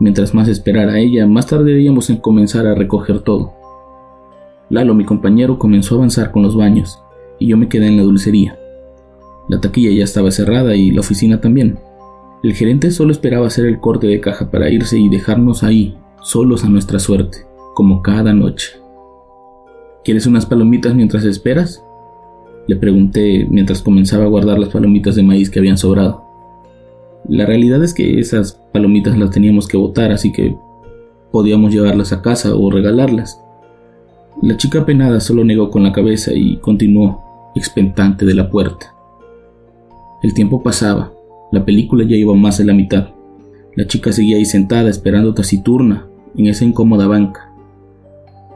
Mientras más esperara ella, más tardaríamos en comenzar a recoger todo. Lalo, mi compañero, comenzó a avanzar con los baños, y yo me quedé en la dulcería. La taquilla ya estaba cerrada y la oficina también. El gerente solo esperaba hacer el corte de caja para irse y dejarnos ahí, solos a nuestra suerte, como cada noche. ¿Quieres unas palomitas mientras esperas? Le pregunté mientras comenzaba a guardar las palomitas de maíz que habían sobrado. La realidad es que esas palomitas las teníamos que botar, así que podíamos llevarlas a casa o regalarlas. La chica penada solo negó con la cabeza y continuó, expectante de la puerta. El tiempo pasaba, la película ya iba más de la mitad. La chica seguía ahí sentada esperando taciturna en esa incómoda banca.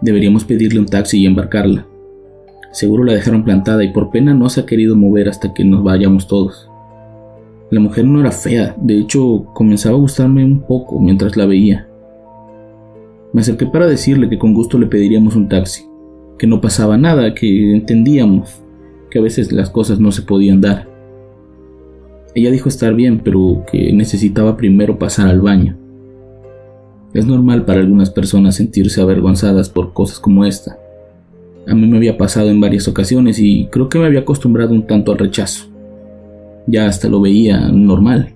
Deberíamos pedirle un taxi y embarcarla. Seguro la dejaron plantada y por pena no se ha querido mover hasta que nos vayamos todos. La mujer no era fea, de hecho comenzaba a gustarme un poco mientras la veía. Me acerqué para decirle que con gusto le pediríamos un taxi, que no pasaba nada, que entendíamos, que a veces las cosas no se podían dar. Ella dijo estar bien, pero que necesitaba primero pasar al baño. Es normal para algunas personas sentirse avergonzadas por cosas como esta. A mí me había pasado en varias ocasiones y creo que me había acostumbrado un tanto al rechazo. Ya hasta lo veía normal.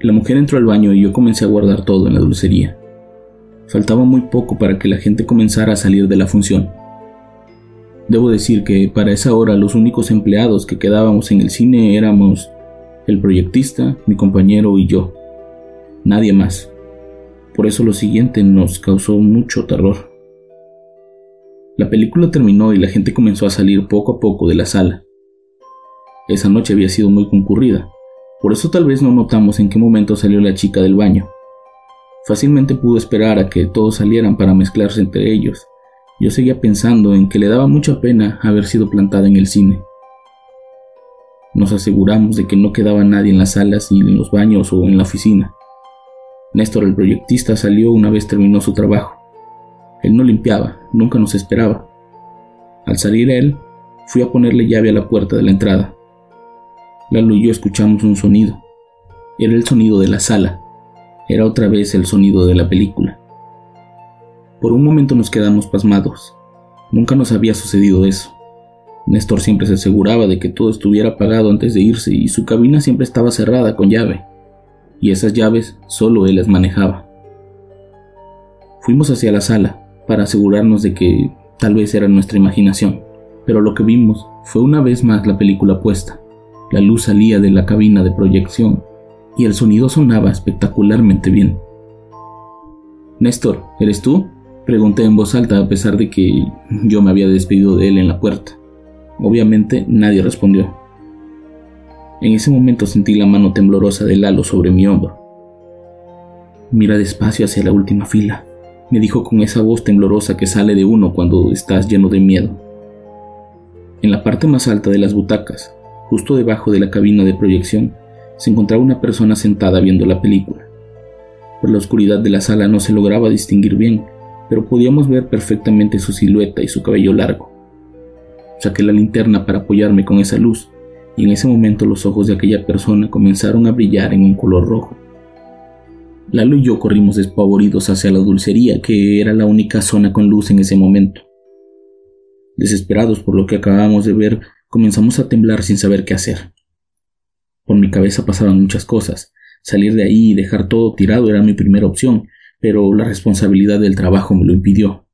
La mujer entró al baño y yo comencé a guardar todo en la dulcería. Faltaba muy poco para que la gente comenzara a salir de la función. Debo decir que para esa hora los únicos empleados que quedábamos en el cine éramos el proyectista, mi compañero y yo. Nadie más. Por eso lo siguiente nos causó mucho terror. La película terminó y la gente comenzó a salir poco a poco de la sala. Esa noche había sido muy concurrida, por eso tal vez no notamos en qué momento salió la chica del baño. Fácilmente pudo esperar a que todos salieran para mezclarse entre ellos. Yo seguía pensando en que le daba mucha pena haber sido plantada en el cine. Nos aseguramos de que no quedaba nadie en las salas y en los baños o en la oficina. Néstor, el proyectista, salió una vez terminó su trabajo. Él no limpiaba, nunca nos esperaba. Al salir él, fui a ponerle llave a la puerta de la entrada. Lalo y yo escuchamos un sonido. Era el sonido de la sala. Era otra vez el sonido de la película. Por un momento nos quedamos pasmados. Nunca nos había sucedido eso. Néstor siempre se aseguraba de que todo estuviera apagado antes de irse y su cabina siempre estaba cerrada con llave. Y esas llaves solo él las manejaba. Fuimos hacia la sala para asegurarnos de que tal vez era nuestra imaginación, pero lo que vimos fue una vez más la película puesta. La luz salía de la cabina de proyección y el sonido sonaba espectacularmente bien. Néstor, ¿eres tú? Pregunté en voz alta a pesar de que yo me había despedido de él en la puerta. Obviamente nadie respondió. En ese momento sentí la mano temblorosa de Lalo sobre mi hombro. Mira despacio hacia la última fila, me dijo con esa voz temblorosa que sale de uno cuando estás lleno de miedo. En la parte más alta de las butacas, justo debajo de la cabina de proyección, se encontraba una persona sentada viendo la película. Por la oscuridad de la sala no se lograba distinguir bien, pero podíamos ver perfectamente su silueta y su cabello largo. Saqué la linterna para apoyarme con esa luz, y en ese momento los ojos de aquella persona comenzaron a brillar en un color rojo. Lalo y yo corrimos despavoridos hacia la dulcería, que era la única zona con luz en ese momento. Desesperados por lo que acabamos de ver, comenzamos a temblar sin saber qué hacer. Por mi cabeza pasaban muchas cosas. Salir de ahí y dejar todo tirado era mi primera opción, pero la responsabilidad del trabajo me lo impidió.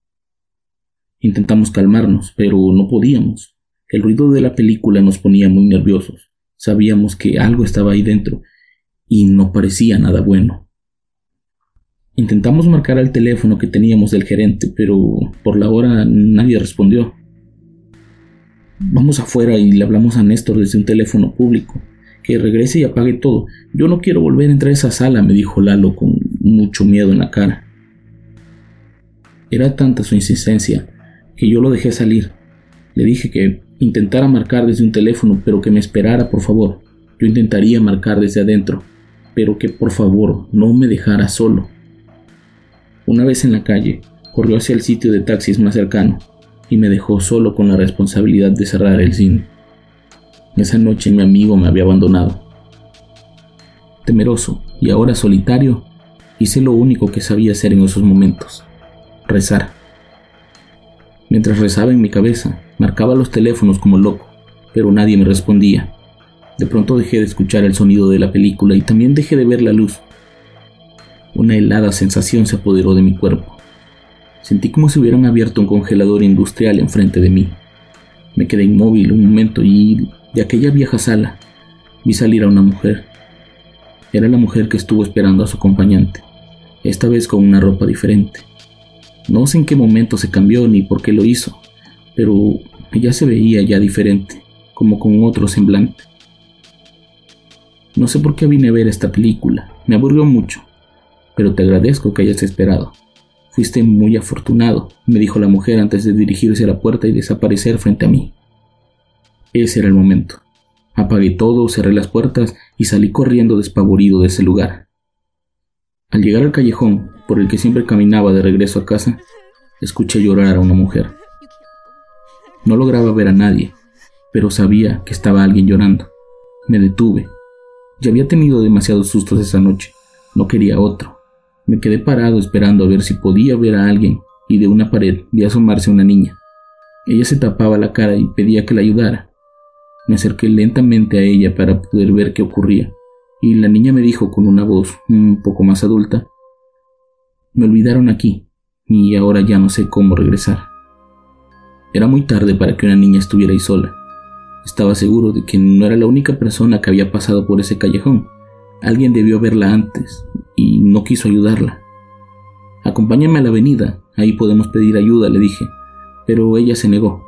Intentamos calmarnos, pero no podíamos. El ruido de la película nos ponía muy nerviosos. Sabíamos que algo estaba ahí dentro y no parecía nada bueno. Intentamos marcar al teléfono que teníamos del gerente, pero por la hora nadie respondió. Vamos afuera y le hablamos a Néstor desde un teléfono público. que regrese y apague todo. Yo no quiero volver a entrar a esa sala, me dijo Lalo con mucho miedo en la cara. Era tanta su insistencia que yo lo dejé salir. Le dije que intentara marcar desde un teléfono, pero que me esperara, por favor. Yo intentaría marcar desde adentro, pero que por favor no me dejara solo. Una vez en la calle, corrió hacia el sitio de taxis más cercano y me dejó solo con la responsabilidad de cerrar el cine. Esa noche mi amigo me había abandonado. Temeroso y ahora solitario, hice lo único que sabía hacer en esos momentos, rezar. Mientras rezaba en mi cabeza, marcaba los teléfonos como loco, pero nadie me respondía. De pronto dejé de escuchar el sonido de la película y también dejé de ver la luz. Una helada sensación se apoderó de mi cuerpo. Sentí como si hubieran abierto un congelador industrial enfrente de mí. Me quedé inmóvil un momento y de aquella vieja sala vi salir a una mujer. Era la mujer que estuvo esperando a su acompañante, esta vez con una ropa diferente. No sé en qué momento se cambió ni por qué lo hizo, pero ella se veía ya diferente, como con otro semblante. No sé por qué vine a ver esta película, me aburrió mucho, pero te agradezco que hayas esperado. Fuiste muy afortunado, me dijo la mujer antes de dirigirse a la puerta y desaparecer frente a mí. Ese era el momento. Apagué todo, cerré las puertas y salí corriendo despavorido de ese lugar. Al llegar al callejón, por el que siempre caminaba de regreso a casa, escuché llorar a una mujer. No lograba ver a nadie, pero sabía que estaba alguien llorando. Me detuve. Ya había tenido demasiados sustos esa noche. No quería otro. Me quedé parado esperando a ver si podía ver a alguien y de una pared vi asomarse una niña. Ella se tapaba la cara y pedía que la ayudara. Me acerqué lentamente a ella para poder ver qué ocurría y la niña me dijo con una voz un poco más adulta, me olvidaron aquí y ahora ya no sé cómo regresar. Era muy tarde para que una niña estuviera ahí sola. Estaba seguro de que no era la única persona que había pasado por ese callejón. Alguien debió verla antes y no quiso ayudarla. Acompáñame a la avenida, ahí podemos pedir ayuda, le dije, pero ella se negó.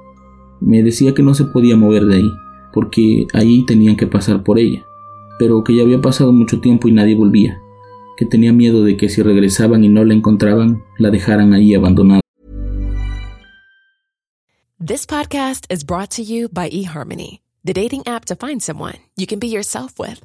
Me decía que no se podía mover de ahí, porque ahí tenían que pasar por ella, pero que ya había pasado mucho tiempo y nadie volvía, que tenía miedo de que si regresaban y no la encontraban, la dejaran ahí abandonada. This podcast is brought to you by eHarmony, the dating app to find someone you can be yourself with.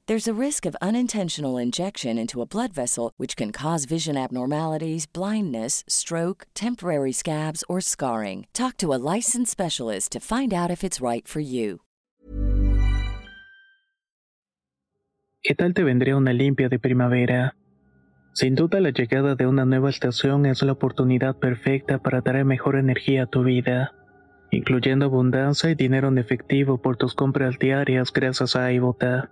There's a risk of unintentional injection into a blood vessel, which can cause vision abnormalities, blindness, stroke, temporary scabs, or scarring. Talk to a licensed specialist to find out if it's right for you. ¿Qué tal te vendría una limpia de primavera? Sin duda la llegada de una nueva estación es la oportunidad perfecta para traer mejor energía a tu vida, incluyendo abundancia y dinero en efectivo por tus compras diarias gracias a iBota.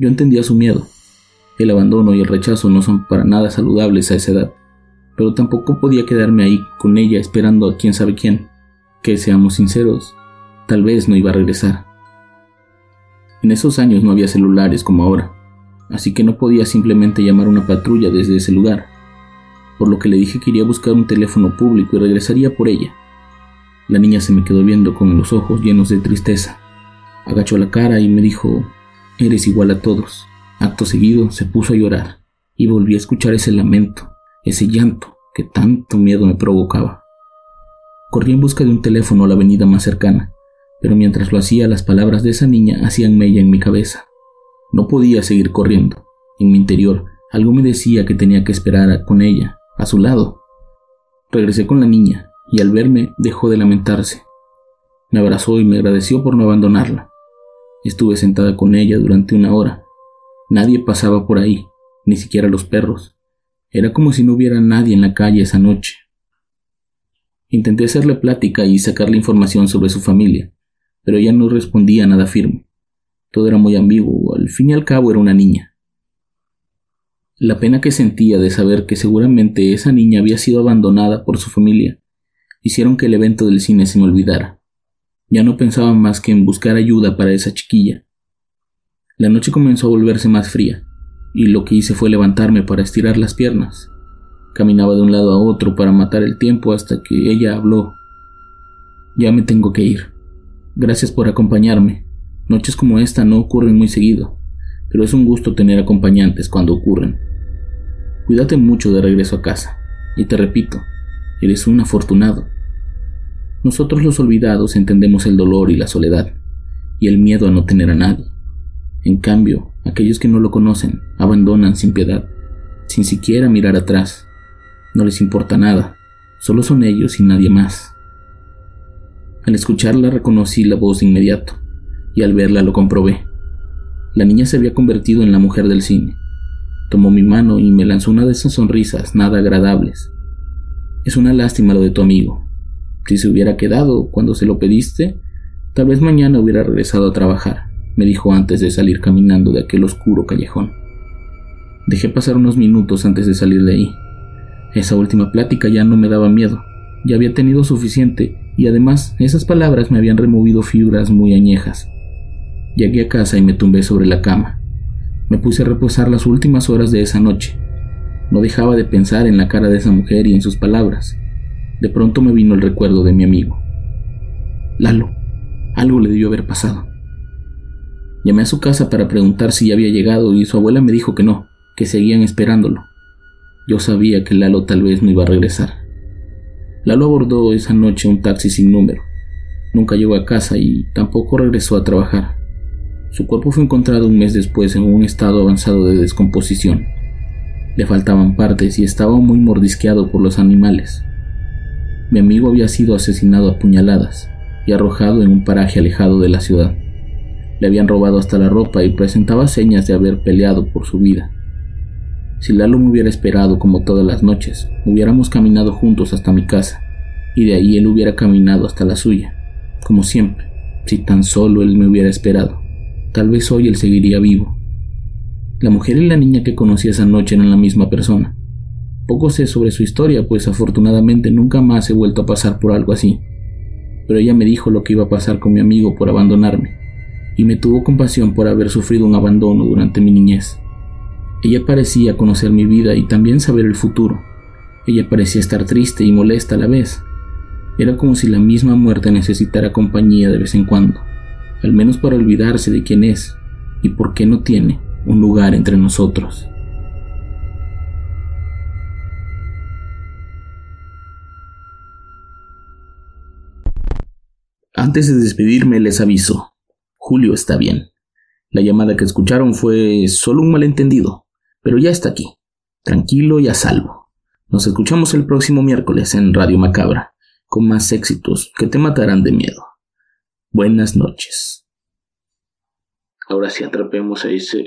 Yo entendía su miedo. El abandono y el rechazo no son para nada saludables a esa edad, pero tampoco podía quedarme ahí con ella esperando a quién sabe quién. Que seamos sinceros, tal vez no iba a regresar. En esos años no había celulares como ahora, así que no podía simplemente llamar a una patrulla desde ese lugar, por lo que le dije que iría a buscar un teléfono público y regresaría por ella. La niña se me quedó viendo con los ojos llenos de tristeza. Agachó la cara y me dijo, Eres igual a todos. Acto seguido se puso a llorar y volví a escuchar ese lamento, ese llanto que tanto miedo me provocaba. Corrí en busca de un teléfono a la avenida más cercana, pero mientras lo hacía las palabras de esa niña hacían mella en mi cabeza. No podía seguir corriendo. En mi interior algo me decía que tenía que esperar con ella, a su lado. Regresé con la niña y al verme dejó de lamentarse. Me abrazó y me agradeció por no abandonarla. Estuve sentada con ella durante una hora. Nadie pasaba por ahí, ni siquiera los perros. Era como si no hubiera nadie en la calle esa noche. Intenté hacerle plática y sacarle información sobre su familia, pero ella no respondía nada firme. Todo era muy ambiguo, al fin y al cabo era una niña. La pena que sentía de saber que seguramente esa niña había sido abandonada por su familia hicieron que el evento del cine se me olvidara. Ya no pensaba más que en buscar ayuda para esa chiquilla. La noche comenzó a volverse más fría, y lo que hice fue levantarme para estirar las piernas. Caminaba de un lado a otro para matar el tiempo hasta que ella habló. Ya me tengo que ir. Gracias por acompañarme. Noches como esta no ocurren muy seguido, pero es un gusto tener acompañantes cuando ocurren. Cuídate mucho de regreso a casa, y te repito, eres un afortunado. Nosotros los olvidados entendemos el dolor y la soledad, y el miedo a no tener a nadie. En cambio, aquellos que no lo conocen abandonan sin piedad, sin siquiera mirar atrás. No les importa nada, solo son ellos y nadie más. Al escucharla reconocí la voz de inmediato, y al verla lo comprobé. La niña se había convertido en la mujer del cine. Tomó mi mano y me lanzó una de esas sonrisas nada agradables. Es una lástima lo de tu amigo, si se hubiera quedado cuando se lo pediste, tal vez mañana hubiera regresado a trabajar, me dijo antes de salir caminando de aquel oscuro callejón. Dejé pasar unos minutos antes de salir de ahí. Esa última plática ya no me daba miedo, ya había tenido suficiente y además esas palabras me habían removido fibras muy añejas. Llegué a casa y me tumbé sobre la cama. Me puse a reposar las últimas horas de esa noche. No dejaba de pensar en la cara de esa mujer y en sus palabras. De pronto me vino el recuerdo de mi amigo. Lalo, algo le debió haber pasado. Llamé a su casa para preguntar si ya había llegado y su abuela me dijo que no, que seguían esperándolo. Yo sabía que Lalo tal vez no iba a regresar. Lalo abordó esa noche un taxi sin número. Nunca llegó a casa y tampoco regresó a trabajar. Su cuerpo fue encontrado un mes después en un estado avanzado de descomposición. Le faltaban partes y estaba muy mordisqueado por los animales. Mi amigo había sido asesinado a puñaladas y arrojado en un paraje alejado de la ciudad. Le habían robado hasta la ropa y presentaba señas de haber peleado por su vida. Si Lalo me hubiera esperado como todas las noches, hubiéramos caminado juntos hasta mi casa, y de ahí él hubiera caminado hasta la suya, como siempre, si tan solo él me hubiera esperado. Tal vez hoy él seguiría vivo. La mujer y la niña que conocí esa noche eran la misma persona. Poco sé sobre su historia, pues afortunadamente nunca más he vuelto a pasar por algo así. Pero ella me dijo lo que iba a pasar con mi amigo por abandonarme, y me tuvo compasión por haber sufrido un abandono durante mi niñez. Ella parecía conocer mi vida y también saber el futuro. Ella parecía estar triste y molesta a la vez. Era como si la misma muerte necesitara compañía de vez en cuando, al menos para olvidarse de quién es y por qué no tiene un lugar entre nosotros. Antes de despedirme les aviso, Julio está bien. La llamada que escucharon fue solo un malentendido, pero ya está aquí, tranquilo y a salvo. Nos escuchamos el próximo miércoles en Radio Macabra, con más éxitos que te matarán de miedo. Buenas noches. Ahora sí atrapemos a ese...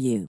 you.